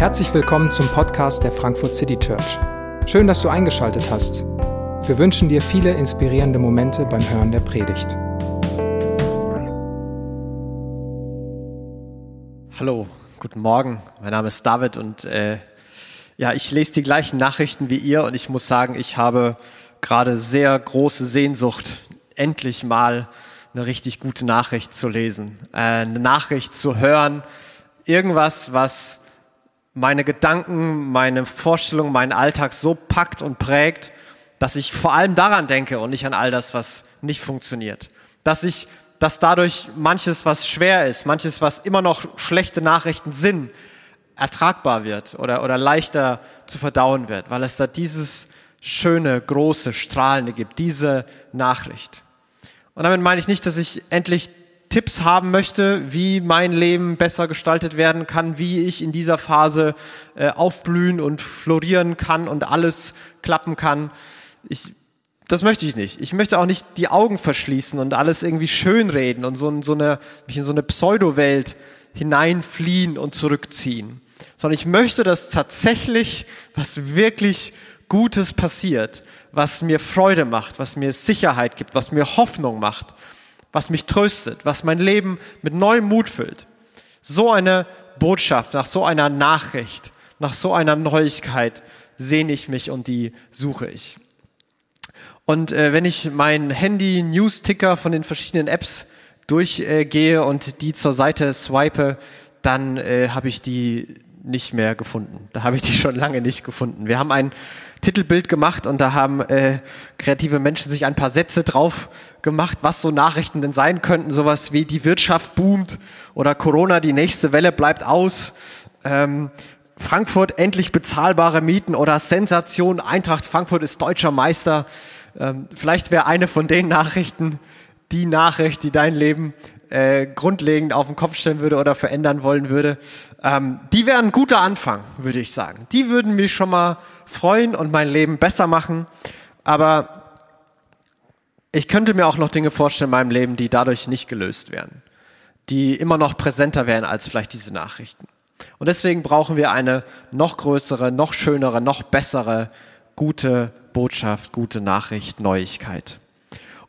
Herzlich willkommen zum Podcast der Frankfurt City Church. Schön, dass du eingeschaltet hast. Wir wünschen dir viele inspirierende Momente beim Hören der Predigt. Hallo, guten Morgen. Mein Name ist David und äh, ja, ich lese die gleichen Nachrichten wie ihr und ich muss sagen, ich habe gerade sehr große Sehnsucht, endlich mal eine richtig gute Nachricht zu lesen, äh, eine Nachricht zu hören, irgendwas, was meine Gedanken, meine Vorstellungen, meinen Alltag so packt und prägt, dass ich vor allem daran denke und nicht an all das, was nicht funktioniert. Dass ich, dass dadurch manches, was schwer ist, manches, was immer noch schlechte Nachrichten sind, ertragbar wird oder, oder leichter zu verdauen wird, weil es da dieses schöne, große, strahlende gibt, diese Nachricht. Und damit meine ich nicht, dass ich endlich Tipps haben möchte, wie mein Leben besser gestaltet werden kann, wie ich in dieser Phase äh, aufblühen und florieren kann und alles klappen kann. Ich, das möchte ich nicht. Ich möchte auch nicht die Augen verschließen und alles irgendwie schönreden und so, so eine, mich in so eine Pseudo-Welt hineinfliehen und zurückziehen. Sondern ich möchte, dass tatsächlich was wirklich Gutes passiert, was mir Freude macht, was mir Sicherheit gibt, was mir Hoffnung macht was mich tröstet, was mein Leben mit neuem Mut füllt. So eine Botschaft, nach so einer Nachricht, nach so einer Neuigkeit sehne ich mich und die suche ich. Und äh, wenn ich mein Handy-News-Ticker von den verschiedenen Apps durchgehe äh, und die zur Seite swipe, dann äh, habe ich die nicht mehr gefunden. Da habe ich die schon lange nicht gefunden. Wir haben ein Titelbild gemacht und da haben äh, kreative Menschen sich ein paar Sätze drauf gemacht, was so Nachrichten denn sein könnten. Sowas wie die Wirtschaft boomt oder Corona, die nächste Welle bleibt aus. Ähm, Frankfurt endlich bezahlbare Mieten oder Sensation, Eintracht Frankfurt ist deutscher Meister. Ähm, vielleicht wäre eine von den Nachrichten die Nachricht, die dein Leben äh, grundlegend auf den Kopf stellen würde oder verändern wollen würde. Ähm, die wären ein guter Anfang, würde ich sagen. Die würden mich schon mal freuen und mein Leben besser machen. Aber ich könnte mir auch noch Dinge vorstellen in meinem Leben, die dadurch nicht gelöst werden, die immer noch präsenter wären als vielleicht diese Nachrichten. Und deswegen brauchen wir eine noch größere, noch schönere, noch bessere, gute Botschaft, gute Nachricht, Neuigkeit.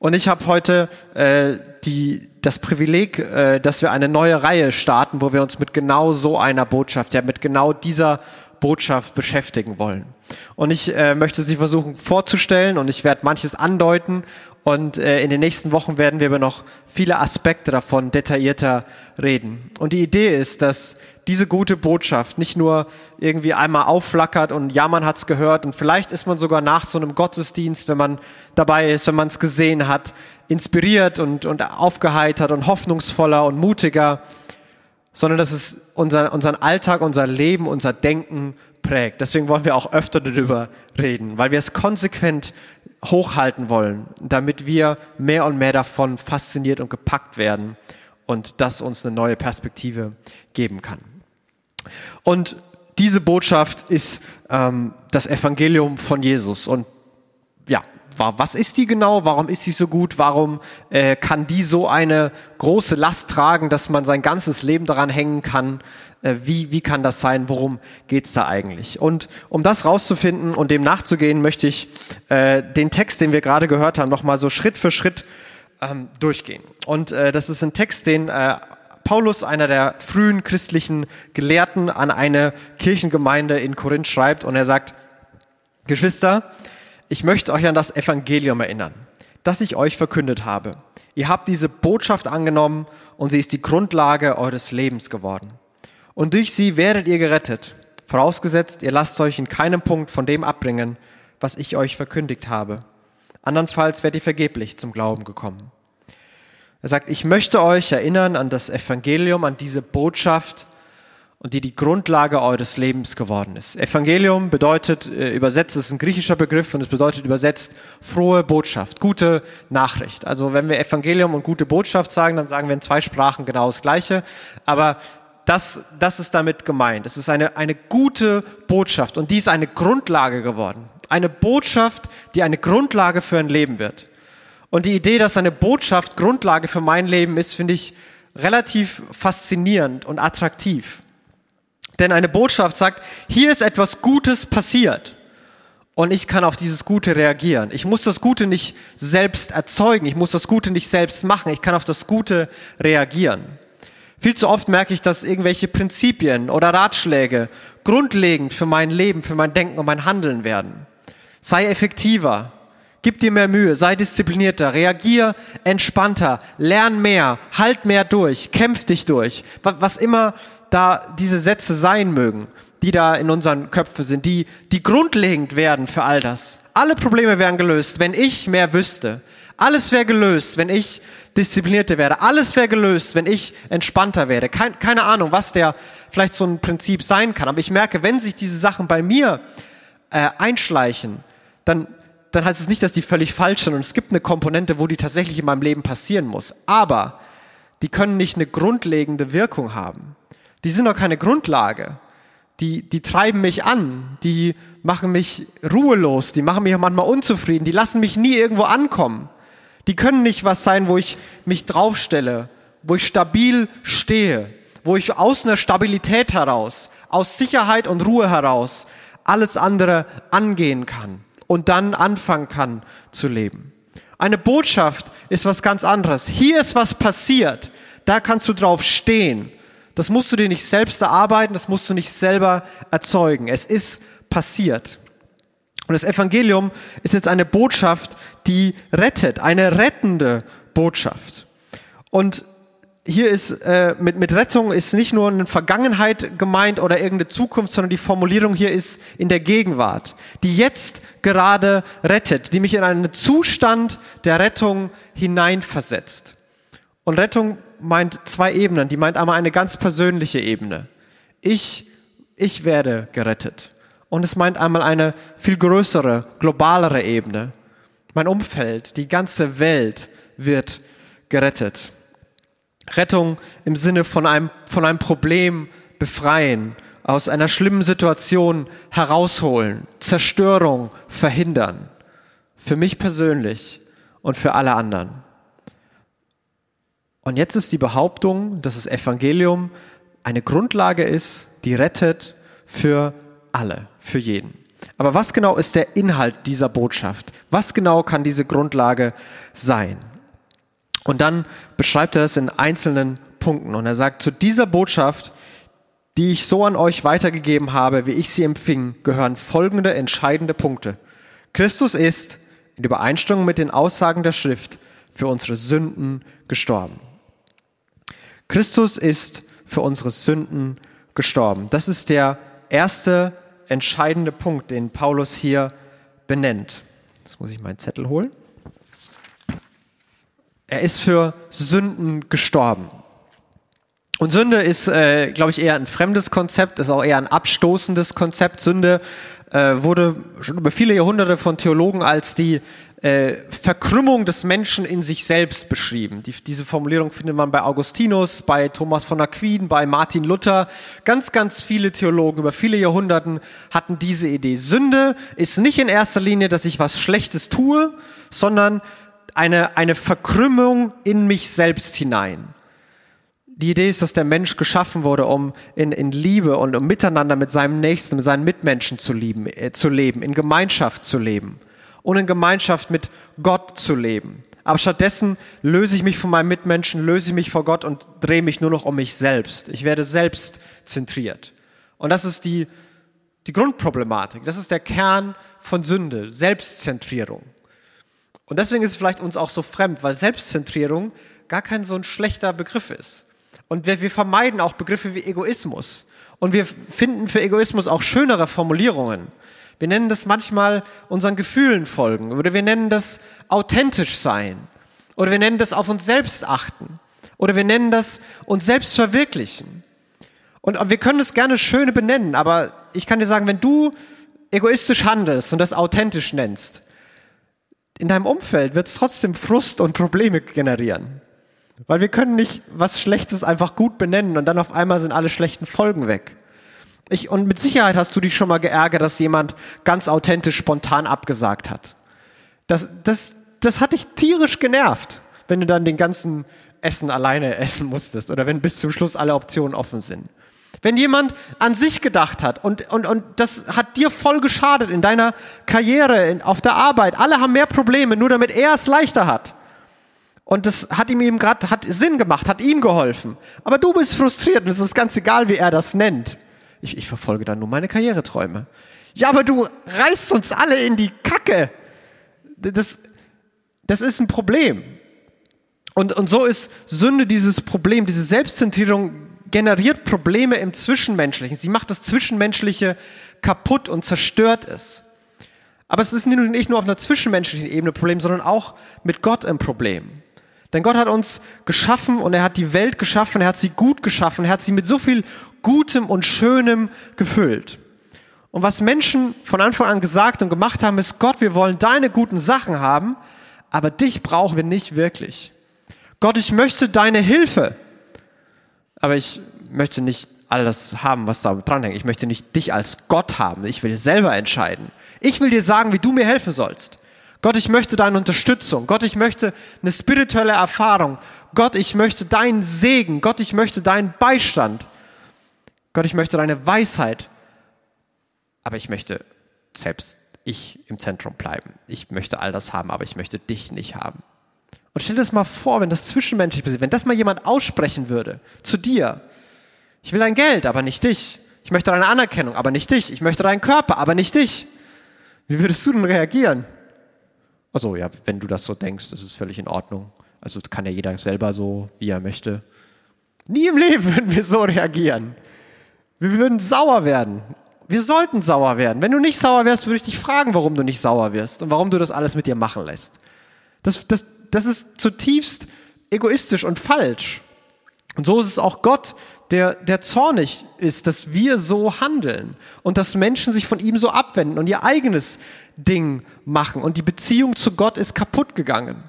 Und ich habe heute äh, die, das Privileg, äh, dass wir eine neue Reihe starten, wo wir uns mit genau so einer Botschaft, ja mit genau dieser Botschaft beschäftigen wollen. Und ich äh, möchte sie versuchen vorzustellen und ich werde manches andeuten und äh, in den nächsten Wochen werden wir über noch viele Aspekte davon detaillierter reden. Und die Idee ist, dass diese gute Botschaft nicht nur irgendwie einmal aufflackert und ja, man hat's gehört und vielleicht ist man sogar nach so einem Gottesdienst, wenn man dabei ist, wenn man es gesehen hat, inspiriert und, und aufgeheitert und hoffnungsvoller und mutiger, sondern dass es unser, unseren Alltag, unser Leben, unser Denken prägt. Deswegen wollen wir auch öfter darüber reden, weil wir es konsequent hochhalten wollen, damit wir mehr und mehr davon fasziniert und gepackt werden und das uns eine neue Perspektive geben kann. Und diese Botschaft ist ähm, das Evangelium von Jesus. Und ja, was ist die genau? Warum ist sie so gut? Warum äh, kann die so eine große Last tragen, dass man sein ganzes Leben daran hängen kann? Äh, wie, wie kann das sein? Worum geht's da eigentlich? Und um das rauszufinden und dem nachzugehen, möchte ich äh, den Text, den wir gerade gehört haben, nochmal so Schritt für Schritt ähm, durchgehen. Und äh, das ist ein Text, den äh, Paulus, einer der frühen christlichen Gelehrten, an eine Kirchengemeinde in Korinth schreibt und er sagt, Geschwister, ich möchte euch an das Evangelium erinnern, das ich euch verkündet habe. Ihr habt diese Botschaft angenommen und sie ist die Grundlage eures Lebens geworden. Und durch sie werdet ihr gerettet, vorausgesetzt, ihr lasst euch in keinem Punkt von dem abbringen, was ich euch verkündigt habe. Andernfalls werdet ihr vergeblich zum Glauben gekommen. Er sagt, ich möchte euch erinnern an das Evangelium, an diese Botschaft, und die die Grundlage eures Lebens geworden ist. Evangelium bedeutet äh, übersetzt, es ist ein griechischer Begriff und es bedeutet übersetzt frohe Botschaft, gute Nachricht. Also wenn wir Evangelium und gute Botschaft sagen, dann sagen wir in zwei Sprachen genau das Gleiche. Aber das, das ist damit gemeint. Es ist eine, eine gute Botschaft und die ist eine Grundlage geworden. Eine Botschaft, die eine Grundlage für ein Leben wird. Und die Idee, dass eine Botschaft Grundlage für mein Leben ist, finde ich relativ faszinierend und attraktiv. Denn eine Botschaft sagt, hier ist etwas Gutes passiert. Und ich kann auf dieses Gute reagieren. Ich muss das Gute nicht selbst erzeugen, ich muss das Gute nicht selbst machen, ich kann auf das Gute reagieren. Viel zu oft merke ich, dass irgendwelche Prinzipien oder Ratschläge grundlegend für mein Leben, für mein Denken und mein Handeln werden. Sei effektiver, gib dir mehr Mühe, sei disziplinierter, reagier entspannter, lern mehr, halt mehr durch, kämpf dich durch, was immer da diese Sätze sein mögen die da in unseren Köpfen sind, die, die grundlegend werden für all das. Alle Probleme wären gelöst, wenn ich mehr wüsste. Alles wäre gelöst, wenn ich disziplinierter wäre. Alles wäre gelöst, wenn ich entspannter wäre. Kein, keine Ahnung, was der vielleicht so ein Prinzip sein kann. Aber ich merke, wenn sich diese Sachen bei mir äh, einschleichen, dann, dann heißt es nicht, dass die völlig falsch sind. Und es gibt eine Komponente, wo die tatsächlich in meinem Leben passieren muss. Aber die können nicht eine grundlegende Wirkung haben. Die sind doch keine Grundlage die, die treiben mich an, die machen mich ruhelos, die machen mich manchmal unzufrieden, die lassen mich nie irgendwo ankommen. Die können nicht was sein, wo ich mich draufstelle, wo ich stabil stehe, wo ich aus einer Stabilität heraus, aus Sicherheit und Ruhe heraus alles andere angehen kann und dann anfangen kann zu leben. Eine Botschaft ist was ganz anderes. Hier ist was passiert. Da kannst du drauf stehen. Das musst du dir nicht selbst erarbeiten, das musst du nicht selber erzeugen. Es ist passiert. Und das Evangelium ist jetzt eine Botschaft, die rettet, eine rettende Botschaft. Und hier ist äh, mit, mit Rettung ist nicht nur eine Vergangenheit gemeint oder irgendeine Zukunft, sondern die Formulierung hier ist in der Gegenwart, die jetzt gerade rettet, die mich in einen Zustand der Rettung hineinversetzt. Und Rettung meint zwei Ebenen. Die meint einmal eine ganz persönliche Ebene. Ich, ich werde gerettet. Und es meint einmal eine viel größere, globalere Ebene. Mein Umfeld, die ganze Welt wird gerettet. Rettung im Sinne von einem, von einem Problem befreien, aus einer schlimmen Situation herausholen, Zerstörung verhindern. Für mich persönlich und für alle anderen. Und jetzt ist die Behauptung, dass das Evangelium eine Grundlage ist, die rettet für alle, für jeden. Aber was genau ist der Inhalt dieser Botschaft? Was genau kann diese Grundlage sein? Und dann beschreibt er das in einzelnen Punkten. Und er sagt, zu dieser Botschaft, die ich so an euch weitergegeben habe, wie ich sie empfing, gehören folgende entscheidende Punkte. Christus ist in Übereinstimmung mit den Aussagen der Schrift für unsere Sünden gestorben. Christus ist für unsere Sünden gestorben. Das ist der erste entscheidende Punkt, den Paulus hier benennt. Jetzt muss ich meinen Zettel holen. Er ist für Sünden gestorben. Und Sünde ist, äh, glaube ich, eher ein fremdes Konzept, ist auch eher ein abstoßendes Konzept. Sünde äh, wurde schon über viele Jahrhunderte von Theologen als die äh, Verkrümmung des Menschen in sich selbst beschrieben. Die, diese Formulierung findet man bei Augustinus, bei Thomas von Aquin, bei Martin Luther. Ganz, ganz viele Theologen über viele Jahrhunderten hatten diese Idee. Sünde ist nicht in erster Linie, dass ich was Schlechtes tue, sondern eine, eine Verkrümmung in mich selbst hinein. Die Idee ist, dass der Mensch geschaffen wurde, um in, in Liebe und um miteinander mit seinem Nächsten, mit seinen Mitmenschen zu, lieben, äh, zu leben, in Gemeinschaft zu leben und in Gemeinschaft mit Gott zu leben. Aber stattdessen löse ich mich von meinem Mitmenschen, löse ich mich vor Gott und drehe mich nur noch um mich selbst. Ich werde selbst zentriert. Und das ist die, die Grundproblematik. Das ist der Kern von Sünde, Selbstzentrierung. Und deswegen ist es vielleicht uns auch so fremd, weil Selbstzentrierung gar kein so ein schlechter Begriff ist. Und wir, wir vermeiden auch Begriffe wie Egoismus. Und wir finden für Egoismus auch schönere Formulierungen. Wir nennen das manchmal unseren Gefühlen folgen oder wir nennen das authentisch sein oder wir nennen das auf uns selbst achten oder wir nennen das uns selbst verwirklichen. Und wir können es gerne schöne benennen, aber ich kann dir sagen, wenn du egoistisch handelst und das authentisch nennst, in deinem Umfeld wird es trotzdem Frust und Probleme generieren. Weil wir können nicht was Schlechtes einfach gut benennen und dann auf einmal sind alle schlechten Folgen weg. Ich, und mit Sicherheit hast du dich schon mal geärgert, dass jemand ganz authentisch spontan abgesagt hat. Das, das, das hat dich tierisch genervt, wenn du dann den ganzen Essen alleine essen musstest oder wenn bis zum Schluss alle Optionen offen sind. Wenn jemand an sich gedacht hat und, und, und das hat dir voll geschadet in deiner Karriere, in, auf der Arbeit, alle haben mehr Probleme, nur damit er es leichter hat. Und das hat ihm eben gerade, hat Sinn gemacht, hat ihm geholfen. Aber du bist frustriert und es ist ganz egal, wie er das nennt. Ich, ich verfolge dann nur meine Karriereträume. Ja, aber du reißt uns alle in die Kacke. Das, das ist ein Problem. Und, und so ist Sünde dieses Problem, diese Selbstzentrierung generiert Probleme im Zwischenmenschlichen. Sie macht das Zwischenmenschliche kaputt und zerstört es. Aber es ist nicht nur auf einer zwischenmenschlichen Ebene ein Problem, sondern auch mit Gott ein Problem. Denn Gott hat uns geschaffen und er hat die Welt geschaffen, er hat sie gut geschaffen, er hat sie mit so viel Gutem und Schönem gefüllt. Und was Menschen von Anfang an gesagt und gemacht haben, ist, Gott, wir wollen deine guten Sachen haben, aber dich brauchen wir nicht wirklich. Gott, ich möchte deine Hilfe, aber ich möchte nicht alles haben, was da dranhängt. Ich möchte nicht dich als Gott haben. Ich will selber entscheiden. Ich will dir sagen, wie du mir helfen sollst. Gott, ich möchte deine Unterstützung. Gott, ich möchte eine spirituelle Erfahrung. Gott, ich möchte deinen Segen. Gott, ich möchte deinen Beistand. Gott, ich möchte deine Weisheit. Aber ich möchte selbst ich im Zentrum bleiben. Ich möchte all das haben, aber ich möchte dich nicht haben. Und stell dir das mal vor, wenn das zwischenmenschlich passiert, wenn das mal jemand aussprechen würde zu dir. Ich will dein Geld, aber nicht dich. Ich möchte deine Anerkennung, aber nicht dich. Ich möchte deinen Körper, aber nicht dich. Wie würdest du denn reagieren? Also ja, wenn du das so denkst, ist völlig in Ordnung. Also kann ja jeder selber so, wie er möchte. Nie im Leben würden wir so reagieren. Wir würden sauer werden. Wir sollten sauer werden. Wenn du nicht sauer wärst, würde ich dich fragen, warum du nicht sauer wirst und warum du das alles mit dir machen lässt. Das, das, das ist zutiefst egoistisch und falsch. Und so ist es auch Gott, der, der zornig ist, dass wir so handeln und dass Menschen sich von ihm so abwenden und ihr eigenes Ding machen. Und die Beziehung zu Gott ist kaputt gegangen.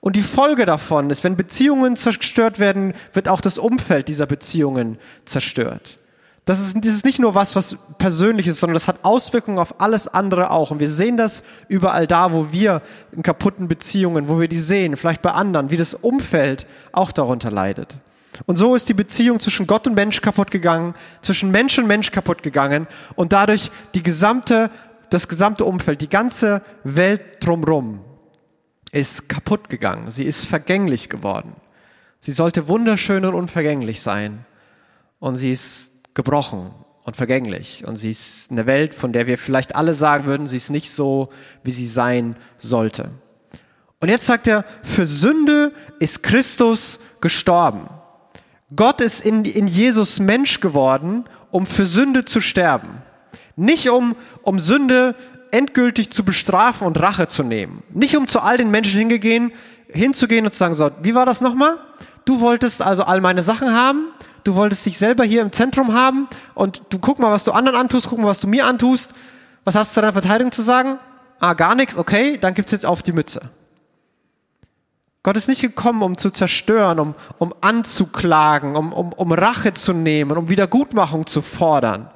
Und die Folge davon ist, wenn Beziehungen zerstört werden, wird auch das Umfeld dieser Beziehungen zerstört. Das ist, das ist nicht nur was, was persönlich ist, sondern das hat Auswirkungen auf alles andere auch. Und wir sehen das überall da, wo wir in kaputten Beziehungen, wo wir die sehen, vielleicht bei anderen, wie das Umfeld auch darunter leidet. Und so ist die Beziehung zwischen Gott und Mensch kaputt gegangen, zwischen Mensch und Mensch kaputt gegangen und dadurch die gesamte, das gesamte Umfeld, die ganze Welt drumherum ist kaputt gegangen. Sie ist vergänglich geworden. Sie sollte wunderschön und unvergänglich sein. Und sie ist gebrochen und vergänglich. Und sie ist eine Welt, von der wir vielleicht alle sagen würden, sie ist nicht so, wie sie sein sollte. Und jetzt sagt er, für Sünde ist Christus gestorben. Gott ist in, in Jesus Mensch geworden, um für Sünde zu sterben. Nicht um, um Sünde endgültig zu bestrafen und Rache zu nehmen. Nicht um zu all den Menschen hingegehen, hinzugehen und zu sagen, so, wie war das nochmal? Du wolltest also all meine Sachen haben, du wolltest dich selber hier im Zentrum haben und du guck mal, was du anderen antust, guck mal, was du mir antust. Was hast du zu deiner Verteidigung zu sagen? Ah, gar nichts, okay, dann gibt's jetzt auf die Mütze. Gott ist nicht gekommen, um zu zerstören, um, um anzuklagen, um, um, um Rache zu nehmen, um Wiedergutmachung zu fordern.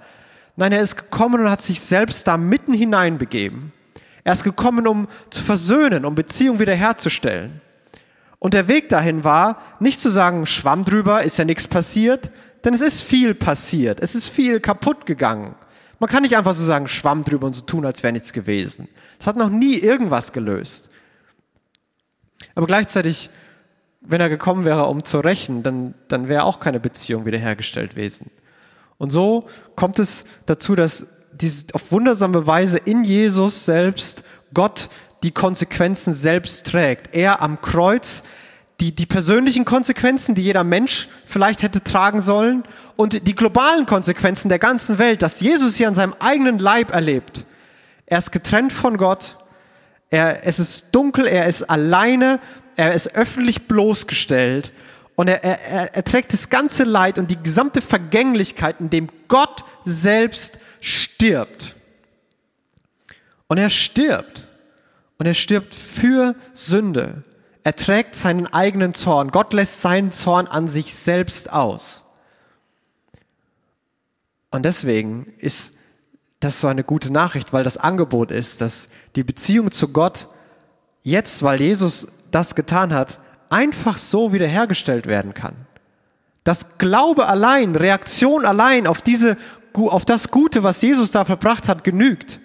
Nein, er ist gekommen und hat sich selbst da mitten hineinbegeben. Er ist gekommen, um zu versöhnen, um Beziehung wiederherzustellen. Und der Weg dahin war, nicht zu sagen, schwamm drüber, ist ja nichts passiert, denn es ist viel passiert. Es ist viel kaputt gegangen. Man kann nicht einfach so sagen, schwamm drüber und so tun, als wäre nichts gewesen. Das hat noch nie irgendwas gelöst. Aber gleichzeitig, wenn er gekommen wäre, um zu rächen, dann, dann wäre auch keine Beziehung wiederhergestellt gewesen. Und so kommt es dazu, dass dies auf wundersame Weise in Jesus selbst Gott die Konsequenzen selbst trägt. Er am Kreuz die, die persönlichen Konsequenzen, die jeder Mensch vielleicht hätte tragen sollen und die globalen Konsequenzen der ganzen Welt, dass Jesus hier an seinem eigenen Leib erlebt. Er ist getrennt von Gott, er, es ist dunkel, er ist alleine, er ist öffentlich bloßgestellt und er, er, er trägt das ganze Leid und die gesamte Vergänglichkeit, in dem Gott selbst stirbt. Und er stirbt. Und er stirbt für Sünde. Er trägt seinen eigenen Zorn. Gott lässt seinen Zorn an sich selbst aus. Und deswegen ist das so eine gute Nachricht, weil das Angebot ist, dass die Beziehung zu Gott jetzt, weil Jesus das getan hat, einfach so wiederhergestellt werden kann. Dass Glaube allein, Reaktion allein auf diese, auf das Gute, was Jesus da verbracht hat, genügt.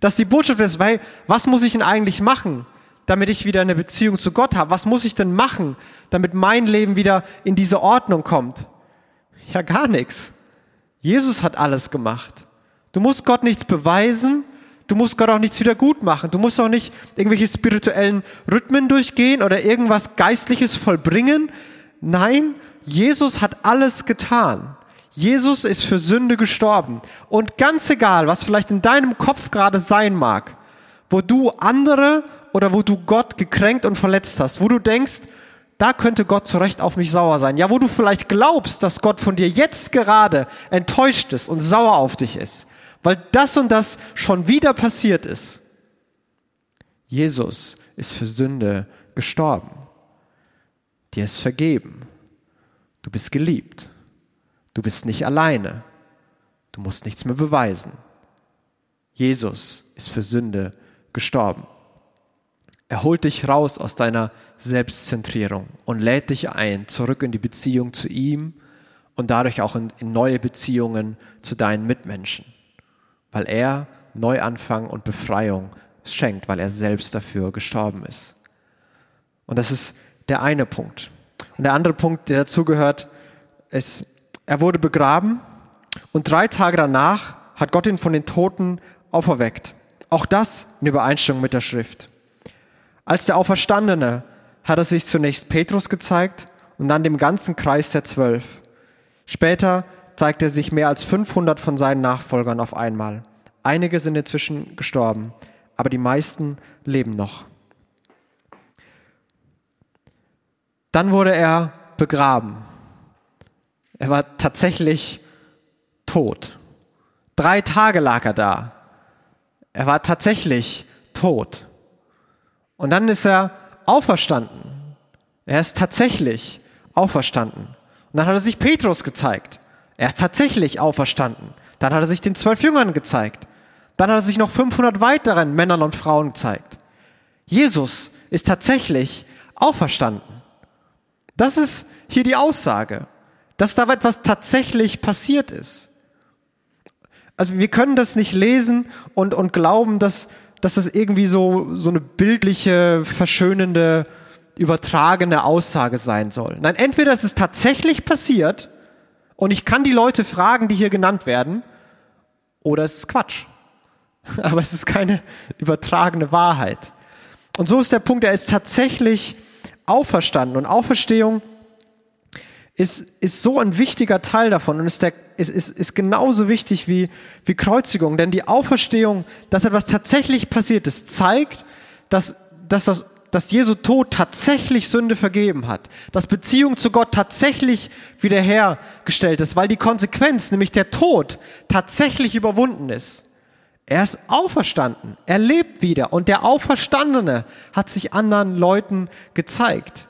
Dass die Botschaft ist, weil, was muss ich denn eigentlich machen, damit ich wieder eine Beziehung zu Gott habe? Was muss ich denn machen, damit mein Leben wieder in diese Ordnung kommt? Ja, gar nichts. Jesus hat alles gemacht. Du musst Gott nichts beweisen. Du musst Gott auch nichts wieder gut machen. Du musst auch nicht irgendwelche spirituellen Rhythmen durchgehen oder irgendwas Geistliches vollbringen. Nein, Jesus hat alles getan. Jesus ist für Sünde gestorben. Und ganz egal, was vielleicht in deinem Kopf gerade sein mag, wo du andere oder wo du Gott gekränkt und verletzt hast, wo du denkst, da könnte Gott zu Recht auf mich sauer sein. Ja, wo du vielleicht glaubst, dass Gott von dir jetzt gerade enttäuscht ist und sauer auf dich ist, weil das und das schon wieder passiert ist. Jesus ist für Sünde gestorben. Dir ist vergeben. Du bist geliebt. Du bist nicht alleine. Du musst nichts mehr beweisen. Jesus ist für Sünde gestorben. Er holt dich raus aus deiner Selbstzentrierung und lädt dich ein, zurück in die Beziehung zu ihm und dadurch auch in, in neue Beziehungen zu deinen Mitmenschen, weil er Neuanfang und Befreiung schenkt, weil er selbst dafür gestorben ist. Und das ist der eine Punkt. Und der andere Punkt, der dazugehört, ist, er wurde begraben und drei Tage danach hat Gott ihn von den Toten auferweckt. Auch das in Übereinstimmung mit der Schrift. Als der Auferstandene hat er sich zunächst Petrus gezeigt und dann dem ganzen Kreis der Zwölf. Später zeigt er sich mehr als 500 von seinen Nachfolgern auf einmal. Einige sind inzwischen gestorben, aber die meisten leben noch. Dann wurde er begraben. Er war tatsächlich tot. Drei Tage lag er da. Er war tatsächlich tot. Und dann ist er auferstanden. Er ist tatsächlich auferstanden. Und dann hat er sich Petrus gezeigt. Er ist tatsächlich auferstanden. Dann hat er sich den zwölf Jüngern gezeigt. Dann hat er sich noch 500 weiteren Männern und Frauen gezeigt. Jesus ist tatsächlich auferstanden. Das ist hier die Aussage, dass da etwas tatsächlich passiert ist. Also wir können das nicht lesen und, und glauben, dass, dass das irgendwie so, so eine bildliche, verschönende, übertragene Aussage sein soll. Nein, entweder es ist tatsächlich passiert und ich kann die Leute fragen, die hier genannt werden, oder es ist Quatsch. Aber es ist keine übertragene Wahrheit. Und so ist der Punkt, er ist tatsächlich auferstanden. Und Auferstehung ist, ist so ein wichtiger Teil davon und ist, der, ist, ist, ist genauso wichtig wie, wie Kreuzigung. Denn die Auferstehung, dass etwas tatsächlich passiert ist, zeigt, dass, dass, das, dass Jesu Tod tatsächlich Sünde vergeben hat. Dass Beziehung zu Gott tatsächlich wiederhergestellt ist, weil die Konsequenz, nämlich der Tod, tatsächlich überwunden ist. Er ist auferstanden. Er lebt wieder. Und der Auferstandene hat sich anderen Leuten gezeigt.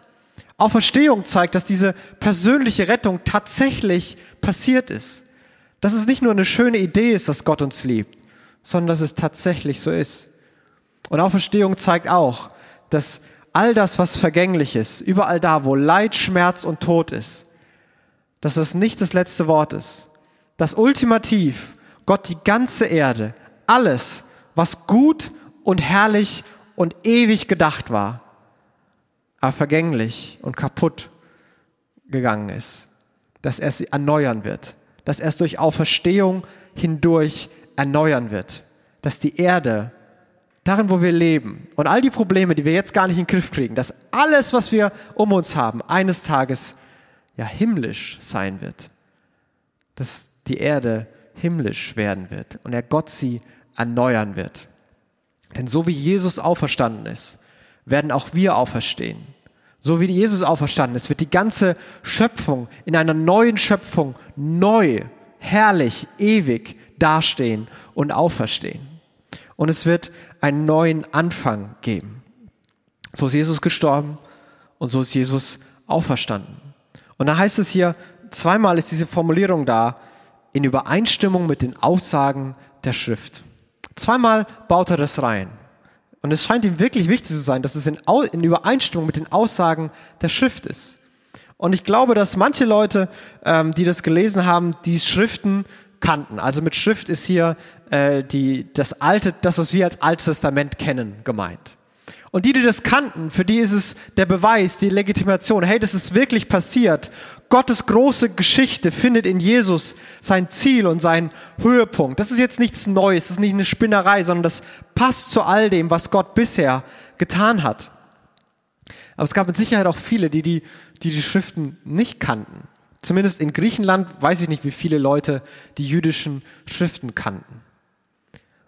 Auferstehung zeigt, dass diese persönliche Rettung tatsächlich passiert ist. Dass es nicht nur eine schöne Idee ist, dass Gott uns liebt, sondern dass es tatsächlich so ist. Und Auferstehung zeigt auch, dass all das, was vergänglich ist, überall da, wo Leid, Schmerz und Tod ist, dass das nicht das letzte Wort ist. Dass ultimativ Gott die ganze Erde, alles, was gut und herrlich und ewig gedacht war, aber vergänglich und kaputt gegangen ist, dass er sie erneuern wird, dass er es durch Auferstehung hindurch erneuern wird, dass die Erde, darin wo wir leben und all die Probleme, die wir jetzt gar nicht in den Griff kriegen, dass alles, was wir um uns haben, eines Tages ja himmlisch sein wird, dass die Erde himmlisch werden wird und er Gott sie erneuern wird. Denn so wie Jesus auferstanden ist, werden auch wir auferstehen. So wie Jesus auferstanden ist, wird die ganze Schöpfung in einer neuen Schöpfung neu, herrlich, ewig dastehen und auferstehen. Und es wird einen neuen Anfang geben. So ist Jesus gestorben und so ist Jesus auferstanden. Und da heißt es hier, zweimal ist diese Formulierung da, in Übereinstimmung mit den Aussagen der Schrift. Zweimal baut er das rein. Und es scheint ihm wirklich wichtig zu sein, dass es in, in Übereinstimmung mit den Aussagen der Schrift ist. Und ich glaube, dass manche Leute, ähm, die das gelesen haben, die Schriften kannten. Also mit Schrift ist hier äh, die, das alte, das, was wir als Altes Testament kennen, gemeint. Und die, die das kannten, für die ist es der Beweis, die Legitimation. Hey, das ist wirklich passiert. Gottes große Geschichte findet in Jesus sein Ziel und seinen Höhepunkt. Das ist jetzt nichts Neues, das ist nicht eine Spinnerei, sondern das passt zu all dem, was Gott bisher getan hat. Aber es gab mit Sicherheit auch viele, die die, die, die Schriften nicht kannten. Zumindest in Griechenland weiß ich nicht, wie viele Leute die jüdischen Schriften kannten.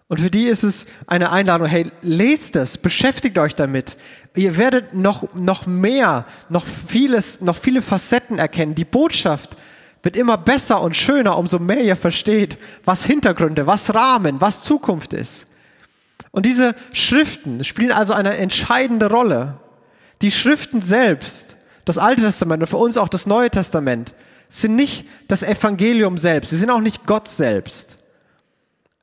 Und für die ist es eine Einladung, hey, lest es, beschäftigt euch damit. Ihr werdet noch, noch mehr, noch vieles, noch viele Facetten erkennen. Die Botschaft wird immer besser und schöner, umso mehr ihr versteht, was Hintergründe, was Rahmen, was Zukunft ist. Und diese Schriften spielen also eine entscheidende Rolle. Die Schriften selbst, das Alte Testament und für uns auch das Neue Testament, sind nicht das Evangelium selbst. Sie sind auch nicht Gott selbst.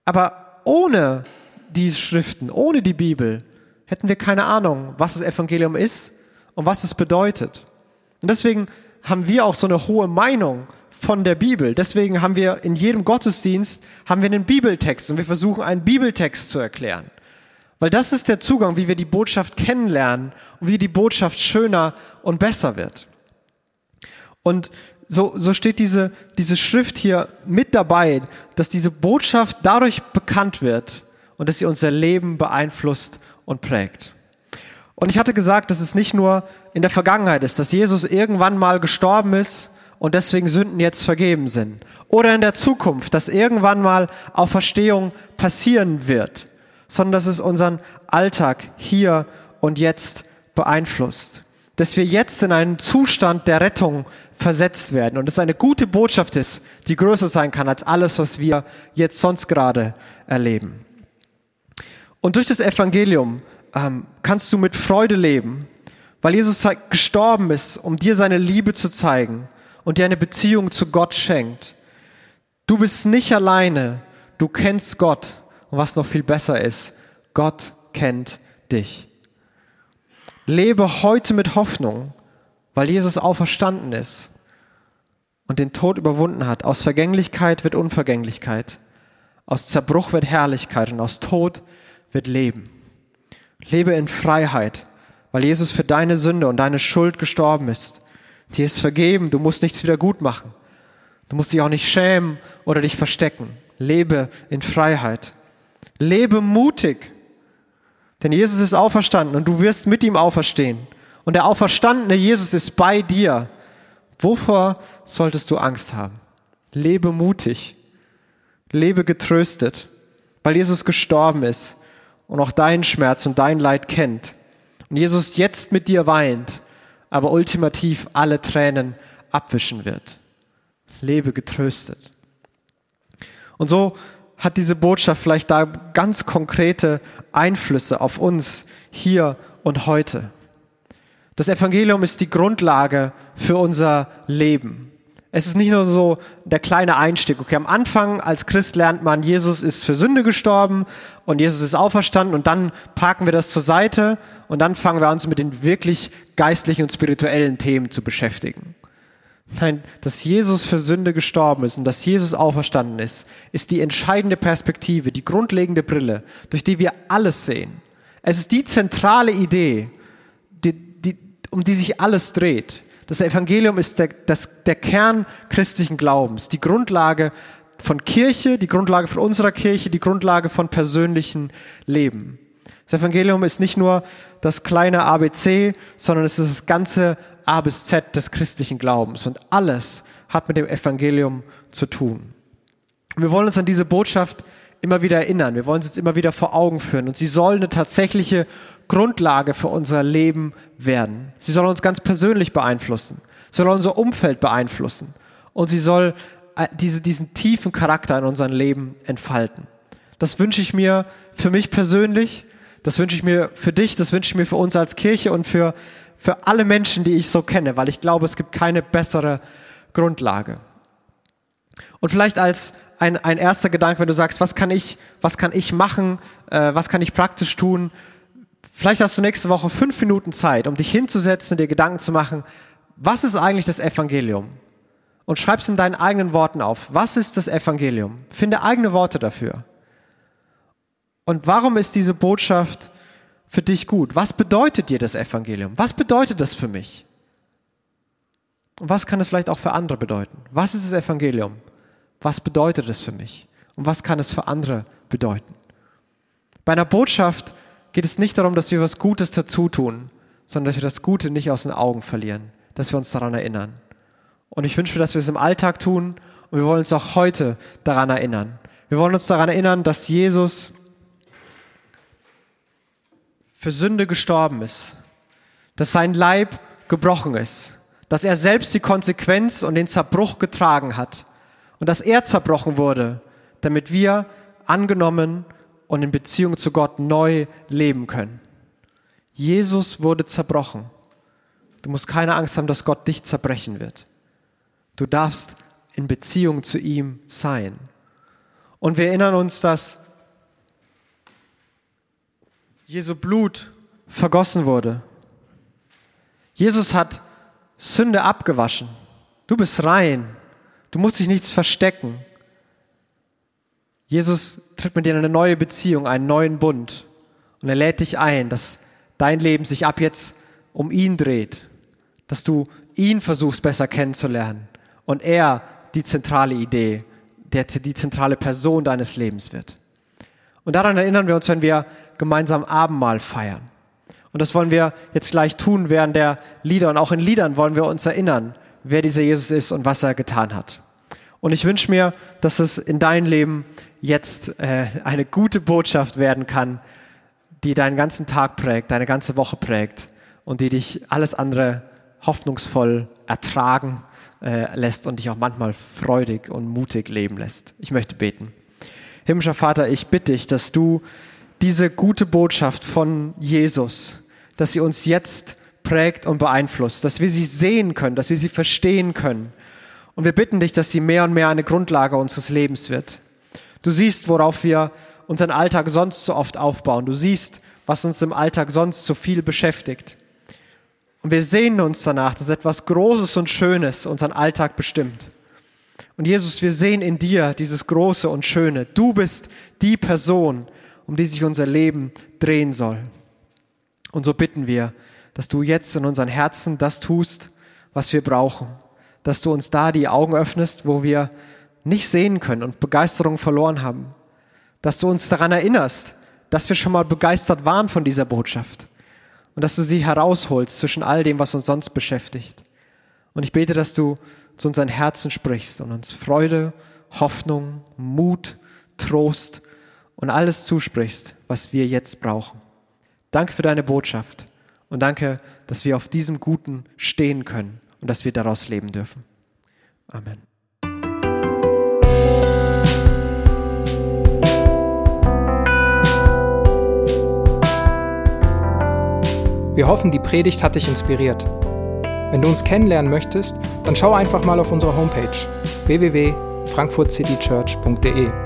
Aber ohne die Schriften, ohne die Bibel, hätten wir keine Ahnung, was das Evangelium ist und was es bedeutet. Und deswegen haben wir auch so eine hohe Meinung von der Bibel. Deswegen haben wir in jedem Gottesdienst haben wir einen Bibeltext und wir versuchen einen Bibeltext zu erklären. Weil das ist der Zugang, wie wir die Botschaft kennenlernen und wie die Botschaft schöner und besser wird. Und so, so steht diese, diese Schrift hier mit dabei, dass diese Botschaft dadurch bekannt wird und dass sie unser Leben beeinflusst und prägt. Und ich hatte gesagt, dass es nicht nur in der Vergangenheit ist, dass Jesus irgendwann mal gestorben ist und deswegen Sünden jetzt vergeben sind. Oder in der Zukunft, dass irgendwann mal Auferstehung passieren wird, sondern dass es unseren Alltag hier und jetzt beeinflusst dass wir jetzt in einen Zustand der Rettung versetzt werden und es eine gute Botschaft ist, die größer sein kann als alles, was wir jetzt sonst gerade erleben. Und durch das Evangelium ähm, kannst du mit Freude leben, weil Jesus gestorben ist, um dir seine Liebe zu zeigen und dir eine Beziehung zu Gott schenkt. Du bist nicht alleine, du kennst Gott und was noch viel besser ist, Gott kennt dich. Lebe heute mit Hoffnung, weil Jesus auferstanden ist und den Tod überwunden hat. Aus Vergänglichkeit wird Unvergänglichkeit. Aus Zerbruch wird Herrlichkeit und aus Tod wird Leben. Lebe in Freiheit, weil Jesus für deine Sünde und deine Schuld gestorben ist. Dir ist vergeben, du musst nichts wieder gut machen. Du musst dich auch nicht schämen oder dich verstecken. Lebe in Freiheit. Lebe mutig, denn Jesus ist auferstanden und du wirst mit ihm auferstehen. Und der auferstandene Jesus ist bei dir. Wovor solltest du Angst haben? Lebe mutig. Lebe getröstet, weil Jesus gestorben ist und auch deinen Schmerz und dein Leid kennt. Und Jesus jetzt mit dir weint, aber ultimativ alle Tränen abwischen wird. Lebe getröstet. Und so hat diese Botschaft vielleicht da ganz konkrete Einflüsse auf uns hier und heute. Das Evangelium ist die Grundlage für unser Leben. Es ist nicht nur so der kleine Einstieg. Okay, am Anfang als Christ lernt man, Jesus ist für Sünde gestorben und Jesus ist auferstanden und dann parken wir das zur Seite und dann fangen wir uns mit den wirklich geistlichen und spirituellen Themen zu beschäftigen. Nein, dass Jesus für Sünde gestorben ist und dass Jesus auferstanden ist, ist die entscheidende Perspektive, die grundlegende Brille, durch die wir alles sehen. Es ist die zentrale Idee, die, die, um die sich alles dreht. Das Evangelium ist der, das, der Kern christlichen Glaubens, die Grundlage von Kirche, die Grundlage von unserer Kirche, die Grundlage von persönlichen Leben. Das Evangelium ist nicht nur das kleine ABC, sondern es ist das ganze A bis Z des christlichen Glaubens. Und alles hat mit dem Evangelium zu tun. wir wollen uns an diese Botschaft immer wieder erinnern. Wir wollen sie uns immer wieder vor Augen führen. Und sie soll eine tatsächliche Grundlage für unser Leben werden. Sie soll uns ganz persönlich beeinflussen. Sie soll unser Umfeld beeinflussen. Und sie soll äh, diese, diesen tiefen Charakter in unserem Leben entfalten. Das wünsche ich mir für mich persönlich. Das wünsche ich mir für dich. Das wünsche ich mir für uns als Kirche und für für alle Menschen, die ich so kenne, weil ich glaube, es gibt keine bessere Grundlage. Und vielleicht als ein, ein erster Gedanke, wenn du sagst, was kann ich, was kann ich machen, äh, was kann ich praktisch tun? Vielleicht hast du nächste Woche fünf Minuten Zeit, um dich hinzusetzen und dir Gedanken zu machen, was ist eigentlich das Evangelium? Und schreib es in deinen eigenen Worten auf. Was ist das Evangelium? Finde eigene Worte dafür. Und warum ist diese Botschaft für dich gut? Was bedeutet dir das Evangelium? Was bedeutet das für mich? Und was kann es vielleicht auch für andere bedeuten? Was ist das Evangelium? Was bedeutet es für mich? Und was kann es für andere bedeuten? Bei einer Botschaft geht es nicht darum, dass wir was Gutes dazu tun, sondern dass wir das Gute nicht aus den Augen verlieren, dass wir uns daran erinnern. Und ich wünsche mir, dass wir es im Alltag tun und wir wollen uns auch heute daran erinnern. Wir wollen uns daran erinnern, dass Jesus für Sünde gestorben ist, dass sein Leib gebrochen ist, dass er selbst die Konsequenz und den Zerbruch getragen hat und dass er zerbrochen wurde, damit wir angenommen und in Beziehung zu Gott neu leben können. Jesus wurde zerbrochen. Du musst keine Angst haben, dass Gott dich zerbrechen wird. Du darfst in Beziehung zu ihm sein. Und wir erinnern uns, dass Jesu Blut vergossen wurde. Jesus hat Sünde abgewaschen. Du bist rein. Du musst dich nichts verstecken. Jesus tritt mit dir in eine neue Beziehung, einen neuen Bund. Und er lädt dich ein, dass dein Leben sich ab jetzt um ihn dreht. Dass du ihn versuchst besser kennenzulernen. Und er die zentrale Idee, der, die zentrale Person deines Lebens wird. Und daran erinnern wir uns, wenn wir gemeinsam Abendmahl feiern. Und das wollen wir jetzt gleich tun während der Lieder. Und auch in Liedern wollen wir uns erinnern, wer dieser Jesus ist und was er getan hat. Und ich wünsche mir, dass es in dein Leben jetzt äh, eine gute Botschaft werden kann, die deinen ganzen Tag prägt, deine ganze Woche prägt und die dich alles andere hoffnungsvoll ertragen äh, lässt und dich auch manchmal freudig und mutig leben lässt. Ich möchte beten. Himmlischer Vater, ich bitte dich, dass du diese gute Botschaft von Jesus, dass sie uns jetzt prägt und beeinflusst, dass wir sie sehen können, dass wir sie verstehen können. Und wir bitten dich, dass sie mehr und mehr eine Grundlage unseres Lebens wird. Du siehst, worauf wir unseren Alltag sonst so oft aufbauen. Du siehst, was uns im Alltag sonst so viel beschäftigt. Und wir sehnen uns danach, dass etwas Großes und Schönes unseren Alltag bestimmt. Und Jesus, wir sehen in dir dieses Große und Schöne. Du bist die Person, um die sich unser Leben drehen soll. Und so bitten wir, dass du jetzt in unseren Herzen das tust, was wir brauchen. Dass du uns da die Augen öffnest, wo wir nicht sehen können und Begeisterung verloren haben. Dass du uns daran erinnerst, dass wir schon mal begeistert waren von dieser Botschaft. Und dass du sie herausholst zwischen all dem, was uns sonst beschäftigt. Und ich bete, dass du zu unseren Herzen sprichst und uns Freude, Hoffnung, Mut, Trost und alles zusprichst, was wir jetzt brauchen. Danke für deine Botschaft und danke, dass wir auf diesem Guten stehen können und dass wir daraus leben dürfen. Amen. Wir hoffen, die Predigt hat dich inspiriert. Wenn du uns kennenlernen möchtest, dann schau einfach mal auf unsere Homepage www.frankfurtcitychurch.de